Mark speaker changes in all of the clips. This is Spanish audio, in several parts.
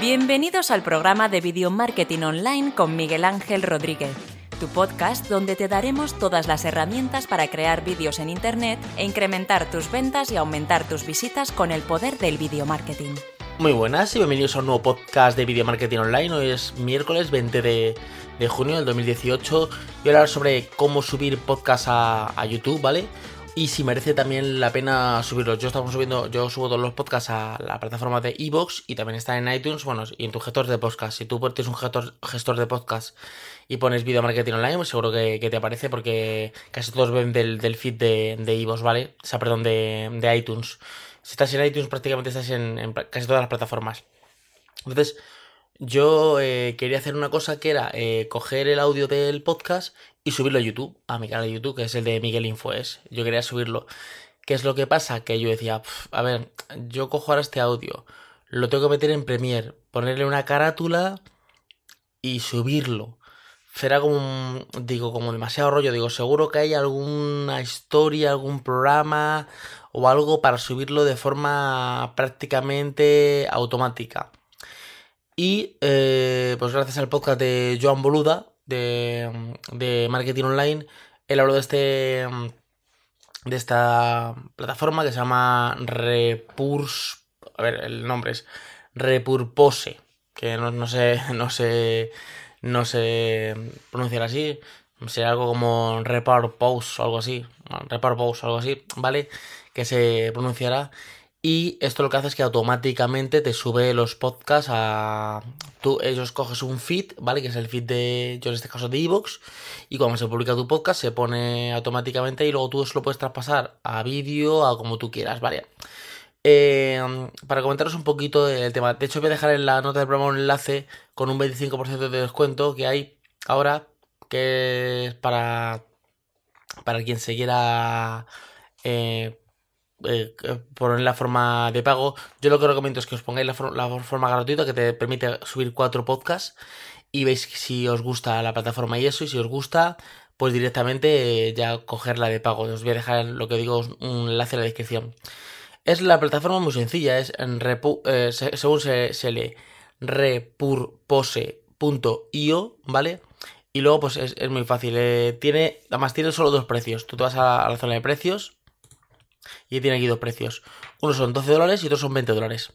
Speaker 1: Bienvenidos al programa de Video Marketing Online con Miguel Ángel Rodríguez, tu podcast donde te daremos todas las herramientas para crear vídeos en Internet e incrementar tus ventas y aumentar tus visitas con el poder del video marketing.
Speaker 2: Muy buenas y bienvenidos a un nuevo podcast de Video Marketing Online. Hoy es miércoles 20 de, junio del 2018 y hablar sobre cómo subir podcast a, a YouTube, ¿vale? Y si merece también la pena subirlos. Yo estamos subiendo, yo subo todos los podcasts a la plataforma de Evox y también está en iTunes, bueno, y en tu gestor de podcast. Si tú tienes un gestor, de podcast y pones video marketing online, pues seguro que, te aparece porque casi todos ven del, feed de, de Evox, ¿vale? O sea, perdón, de, iTunes. Si estás en iTunes, prácticamente estás en, casi todas las plataformas. Entonces, yo eh, quería hacer una cosa que era eh, coger el audio del podcast y subirlo a YouTube, a mi canal de YouTube, que es el de Miguel Infoes. Yo quería subirlo. ¿Qué es lo que pasa? Que yo decía, a ver, yo cojo ahora este audio, lo tengo que meter en Premiere, ponerle una carátula y subirlo. Será como, digo, como demasiado rollo. Digo, seguro que hay alguna historia, algún programa o algo para subirlo de forma prácticamente automática. Y eh, pues gracias al podcast de Joan Boluda, de, marketing online, él habló de este de esta plataforma que se llama Repurs a ver, el nombre es Repurpose, que no, no sé no sé no sé pronunciar así, sería algo como Repurpose o algo así, Repurpose o algo así, ¿vale? Que se pronunciará y esto lo que hace es que automáticamente te sube los podcasts a... Tú, ellos coges un feed, ¿vale? Que es el feed de, yo en este caso de Evox. Y cuando se publica tu podcast se pone automáticamente y luego tú eso lo puedes traspasar a vídeo, a como tú quieras, ¿vale? Eh, para comentaros un poquito el tema. De hecho voy a dejar en la nota del programa un enlace con un 25% de descuento que hay ahora, que es para, para quien se quiera... Eh, eh, poner la forma de pago. Yo lo que recomiendo es que os pongáis la, forma gratuita que te permite subir cuatro podcasts y veis si os gusta la plataforma y eso. Y si os gusta, pues directamente eh, ya cogerla de pago. Os voy a dejar lo que digo un enlace en la descripción. Es la plataforma muy sencilla, es en eh, según se, lee repurpose.io, ¿vale? Y luego pues es, muy fácil. tiene, además tiene solo dos precios. Tú te vas a la zona de precios y tiene aquí dos precios. Uno son 12 dólares y otros son 20 dólares.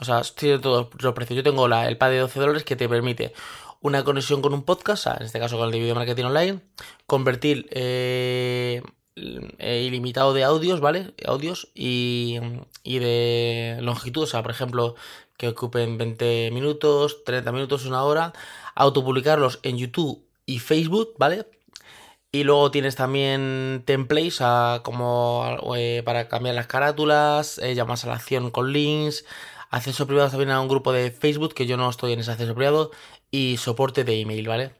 Speaker 2: O sea, tiene todos los precios. Yo tengo la, el pack de 12 dólares que te permite una conexión con un podcast, en este caso con el de video marketing online, convertir eh, ilimitado de audios, ¿vale? Audios y, y de longitud, o sea, por ejemplo, que ocupen 20 minutos, 30 minutos, una hora, autopublicarlos en YouTube y Facebook, ¿vale? Y luego tienes también templates como eh, para cambiar las carátulas, eh, llamas a la acción con links, acceso privado también a un grupo de Facebook, que yo no estoy en ese acceso privado, y soporte de email, ¿vale?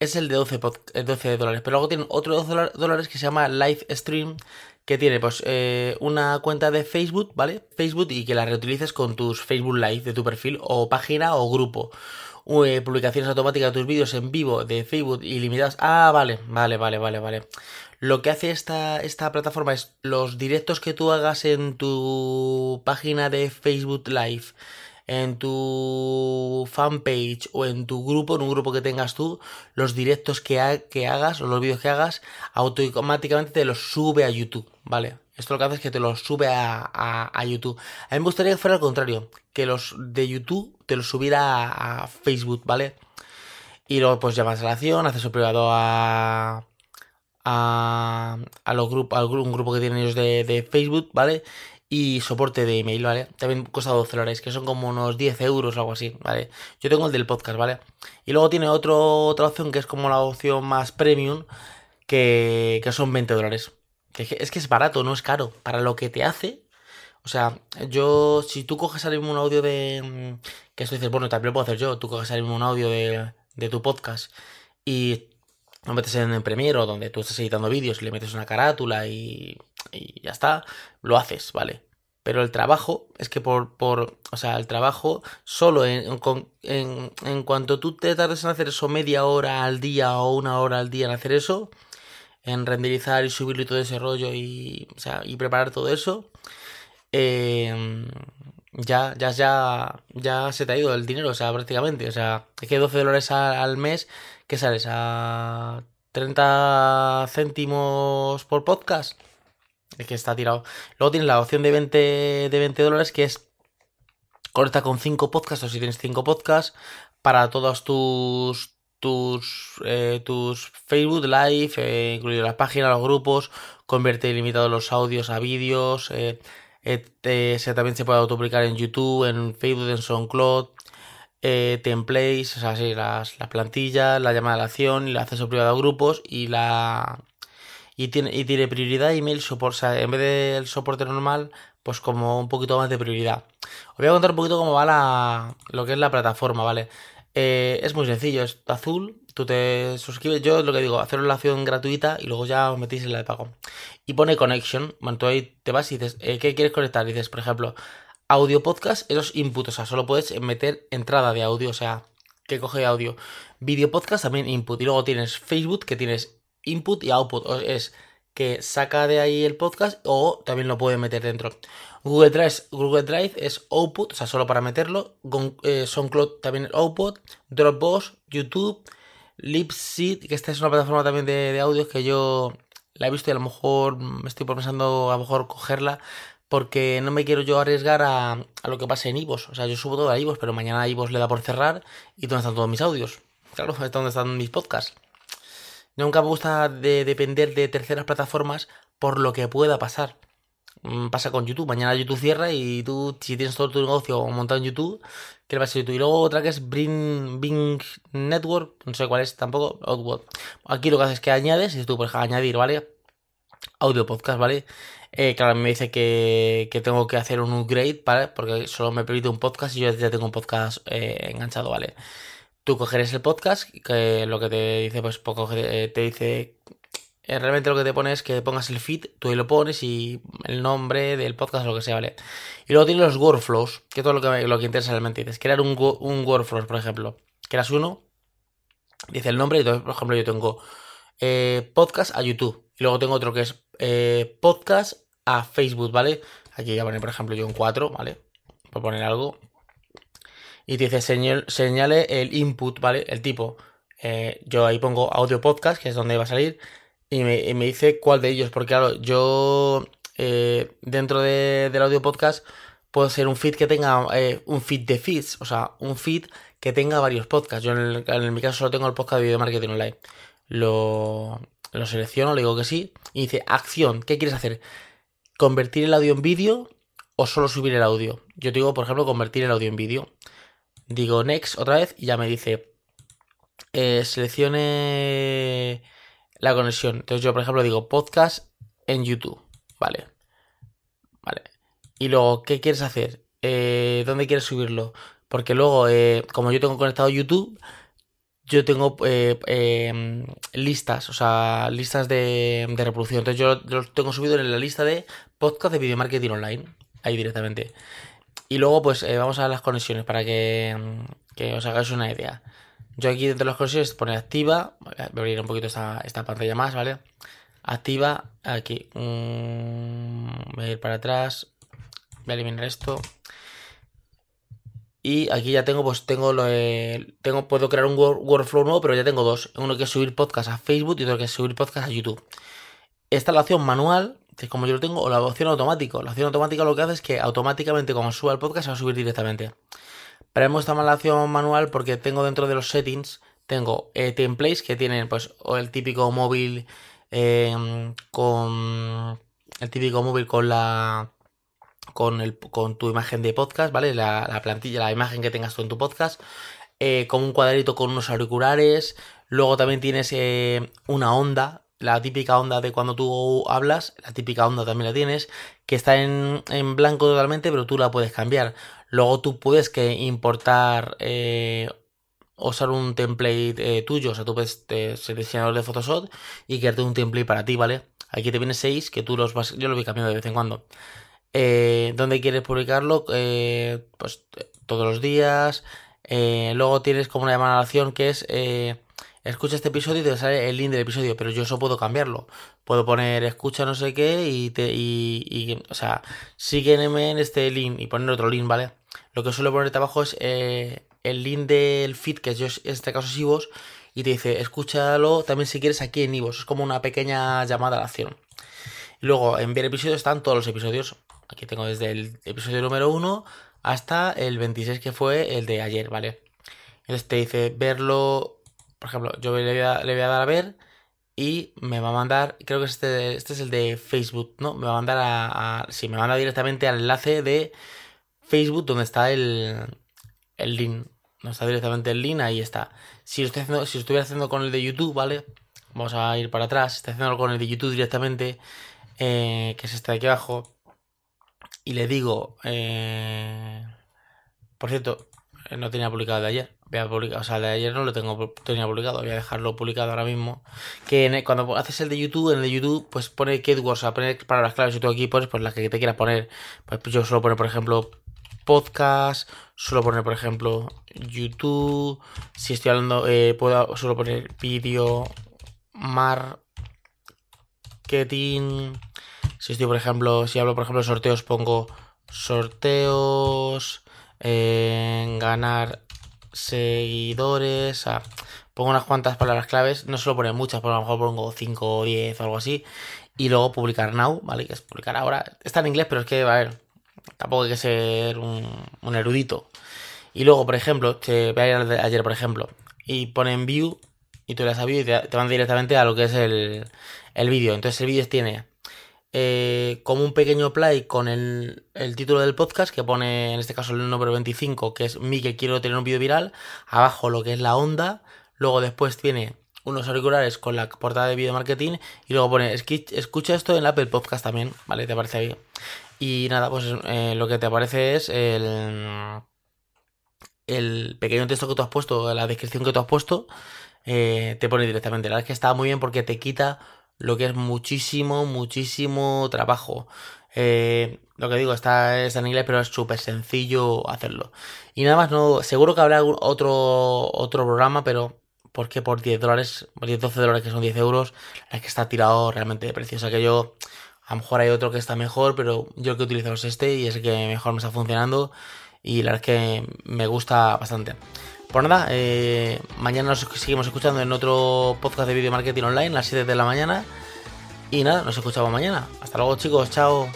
Speaker 2: Es el de 12, 12 dólares. Pero luego tienen otro 12 dólares que se llama Live Stream, que tiene pues eh, una cuenta de Facebook, ¿vale? Facebook y que la reutilices con tus Facebook Live de tu perfil o página o grupo. Eh, publicaciones automáticas de tus vídeos en vivo de Facebook ilimitadas. Ah, vale, vale, vale, vale, vale. Lo que hace esta, esta plataforma es los directos que tú hagas en tu página de Facebook Live, en tu fanpage o en tu grupo, en un grupo que tengas tú, los directos que, que hagas o los vídeos que hagas, automáticamente te los sube a YouTube, ¿vale? Esto lo que hace es que te los sube a, a, YouTube. A mí me gustaría que fuera al contrario, que los de YouTube te los subiera a, Facebook, ¿vale? Y luego pues llamas a la acción, acceso privado a, a, a los grupos, un grupo que tienen ellos de, de, Facebook, ¿vale? Y soporte de email, ¿vale? También cuesta 12 dólares, que son como unos 10 euros o algo así, ¿vale? Yo tengo el del podcast, ¿vale? Y luego tiene otro, otra opción que es como la opción más premium, que, que son 20 dólares. Es que es barato, no es caro. Para lo que te hace. O sea, yo, si tú coges ahora mismo un audio de. Que esto dices, bueno, también lo puedo hacer yo. Tú coges ahora mismo un audio de, de tu podcast y lo metes en Premiere o donde tú estás editando vídeos le metes una carátula y, y ya está, lo haces, ¿vale? Pero el trabajo es que por, por o sea, el trabajo solo en, en, en cuanto tú te tardes en hacer eso media hora al día o una hora al día en hacer eso, en renderizar y subirlo y todo ese rollo y, o sea, y preparar todo eso, eh, ya, ya, ya, ya se te ha ido el dinero, o sea, prácticamente. O sea, es que 12 dólares al mes, ¿qué sales? ¿A 30 céntimos por podcast? Es que está tirado. Luego tienes la opción de 20, de 20 dólares que es conecta con 5 podcasts o si tienes 5 podcasts para todos tus tus eh, tus Facebook Live, eh, incluido la página, los grupos, convierte ilimitado los audios a vídeos, eh, se, también se puede autopublicar en YouTube, en Facebook, en SoundCloud, templates, o sea, las, las plantillas, la llamada a la acción, el acceso privado a grupos y la y tiene, y tiene prioridad email support. En vez del soporte normal, pues como un poquito más de prioridad. Os voy a contar un poquito cómo va la, lo que es la plataforma, ¿vale? Eh, es muy sencillo, es azul, tú te suscribes, yo lo que digo, hacer una acción gratuita y luego ya os metís en la de pago. Y pone connection, bueno, tú ahí te vas y dices, eh, ¿qué quieres conectar? dices, por ejemplo, audio podcast, esos inputs, o sea, solo puedes meter entrada de audio, o sea, que coge audio. Video podcast también input. Y luego tienes Facebook, que tienes input y output. Es que saca de ahí el podcast o también lo puede meter dentro. Google Drive, Google Drive es output, o sea, solo para meterlo. Eh, SoundCloud también es output. Dropbox, YouTube, Lipseed, que esta es una plataforma también de, audios que yo la he visto y a lo mejor me estoy pensando a lo mejor cogerla porque no me quiero yo arriesgar a, lo que pase en Ivos. O sea, yo subo todo a Ivos, pero mañana Ivos le da por cerrar y dónde están todos mis audios. Claro, es donde están mis podcasts. Nunca me gusta de depender de terceras plataformas por lo que pueda pasar. Mm, pasa con YouTube. Mañana YouTube cierra y tú, si tienes todo tu negocio montado en YouTube, ¿qué le va a YouTube? Y luego otra que es Bring, Bing Network, no sé cuál es tampoco, Outward. Aquí lo que haces es que añades, y tú puedes añadir, ¿vale? Audio podcast, ¿vale? Eh, claro, me dice que, tengo que hacer un upgrade, ¿vale? Porque solo me permite un podcast y yo ya tengo un podcast eh, enganchado, ¿vale? Tú cogeres el podcast, que lo que te dice, pues poco, eh, te dice, eh, realmente lo que te pone es que pongas el feed, tú ahí lo pones y el nombre del podcast, lo que sea, ¿vale? Y luego tienes los workflows, que todo lo que, lo que interesa realmente. Dices, crear un, un workflow, por ejemplo. Creas uno, dice el nombre, y entonces, por ejemplo, yo tengo eh, podcast a YouTube. Y luego tengo otro que es podcast a Facebook, ¿vale? Aquí ya pone, por ejemplo, yo un 4, ¿vale? Por poner algo y te dice señale el input, ¿vale? El tipo. Eh, yo ahí pongo audio podcast, que es donde va a salir, y me, dice cuál de ellos, porque claro, yo eh, dentro del audio podcast puedo ser un feed que tenga eh, un feed de feeds, o sea, un feed que tenga varios podcasts. Yo en, en mi caso solo tengo el podcast de video marketing online. Lo, lo selecciono, le digo que sí, y dice acción, ¿qué quieres hacer? ¿Convertir el audio en vídeo o solo subir el audio? Yo te digo, por ejemplo, convertir el audio en vídeo digo next otra vez y ya me dice eh, seleccione la conexión. Entonces yo, por ejemplo, digo podcast en YouTube. Vale. Vale. Y luego, ¿qué quieres hacer? Eh, ¿Dónde quieres subirlo? Porque luego, eh, como yo tengo conectado YouTube, yo tengo em, listas, o sea, listas de, de, reproducción. Entonces yo los tengo subido en la lista de podcast de video marketing online. Ahí directamente. Y luego, pues eh, vamos a las conexiones para que, os hagáis una idea. Yo aquí dentro de las conexiones pone activa. Voy a abrir un poquito esta, pantalla más, ¿vale? Activa, aquí. Mm, voy a ir para atrás. Voy a eliminar esto. Y aquí ya tengo, pues tengo lo tengo, puedo crear un workflow nuevo, pero ya tengo dos. Uno que es subir podcast a Facebook y otro que es subir podcast a YouTube. Esta es la opción manual, como yo lo tengo, o la opción automático. La opción automática lo que hace es que automáticamente cuando suba el podcast se va a subir directamente. Pero hemos estado la opción manual porque tengo dentro de los settings, tengo eh, templates que tienen pues el típico móvil em, con el típico móvil con la con el con tu imagen de podcast, ¿vale? La, plantilla, la imagen que tengas tú en tu podcast, eh, con un cuadrito con unos auriculares. Luego también tienes eh, una onda la típica onda de cuando tú hablas, la típica onda también la tienes, que está en, blanco totalmente, pero tú la puedes cambiar. Luego tú puedes que importar, eh, usar un template eh, tuyo, o sea, tú puedes ser diseñador de Photoshop y crearte un template para ti, ¿vale? Aquí te viene 6 que tú los vas, yo los voy cambiando de vez en cuando. Eh, ¿Dónde quieres publicarlo? pues todos los días. luego tienes como una llamada acción que es escucha este episodio y te sale el link del episodio, pero yo eso puedo cambiarlo. Puedo poner escucha no sé qué y te, o sea, sígueme en este link y poner otro link, ¿vale? Lo que suelo poner abajo es eh, el link del feed, que yo, en este caso es Ivos, y te dice, escúchalo también si quieres aquí en Ivos. Es como una pequeña llamada a la acción. Luego, en ver episodios están todos los episodios. Aquí tengo desde el episodio número 1 hasta el 26 que fue el de ayer, ¿vale? Entonces te dice verlo, por ejemplo, yo le voy a, dar a ver y me va a mandar, creo que este, este es el de Facebook, ¿no? Me va a mandar a, a sí, me manda directamente al enlace de Facebook donde está el, el link. No está directamente el link, ahí está. Si lo estoy haciendo, si estuviera haciendo con el de YouTube, ¿vale? Vamos a ir para atrás. Estoy haciendo con el de YouTube directamente, eh, que es este de aquí abajo. Y le digo, eh, por cierto, eh, no tenía publicado de ayer. Voy a publicar, o sea, de ayer no lo tengo tenía publicado, voy a dejarlo publicado ahora mismo. Que cuando haces el de YouTube, en el de YouTube, pues pone keywords, o sea, pone palabras claves y tú aquí pones pues las que te quieras poner. Pues yo suelo poner, por ejemplo, podcast, suelo poner, por ejemplo, YouTube. Si estoy hablando, eh, puedo suelo poner vídeo, marketing. Si estoy, por ejemplo, si hablo, por ejemplo, de sorteos, pongo sorteos, eh, ganar seguidores. pongo unas cuantas palabras claves. No suelo poner muchas, pero a lo mejor pongo 5 o 10 o algo así. Y luego publicar now, ¿vale? Que es publicar ahora. Está en inglés, pero es que, a ver, Tampoco hay que ser un, erudito. Y luego, por ejemplo, te voy a ir ayer, por ejemplo, y ponen view y tú le das a view y te, van directamente a lo que es el, el vídeo. Entonces el vídeo tiene eh, como un pequeño play con el, el, título del podcast que pone en este caso el número 25 que es mi que quiero tener un vídeo viral. Abajo lo que es la onda. Luego después tiene unos auriculares con la portada de video marketing y luego pone escucha esto en Apple Podcast también, ¿vale? ¿Te parece bien? Y nada, pues eh, lo que te aparece es el, el pequeño texto que tú has puesto, la descripción que tú has puesto, eh, te pone directamente. La verdad es que está muy bien porque te quita lo que es muchísimo, muchísimo trabajo. Eh, lo que digo, está, está en inglés, pero es súper sencillo hacerlo. Y nada más, no, seguro que habrá otro, otro programa, pero porque por 10 dólares, 10, 12 dólares que son 10 euros, es que está tirado realmente de precio. O sea que yo a lo mejor hay otro que está mejor, pero yo que utilizo es este y es el que mejor me está funcionando. Y la verdad es que me gusta bastante. Pues nada, eh, mañana nos seguimos escuchando en otro podcast de video marketing online a las 7 de la mañana. Y nada, nos escuchamos mañana. Hasta luego chicos, chao.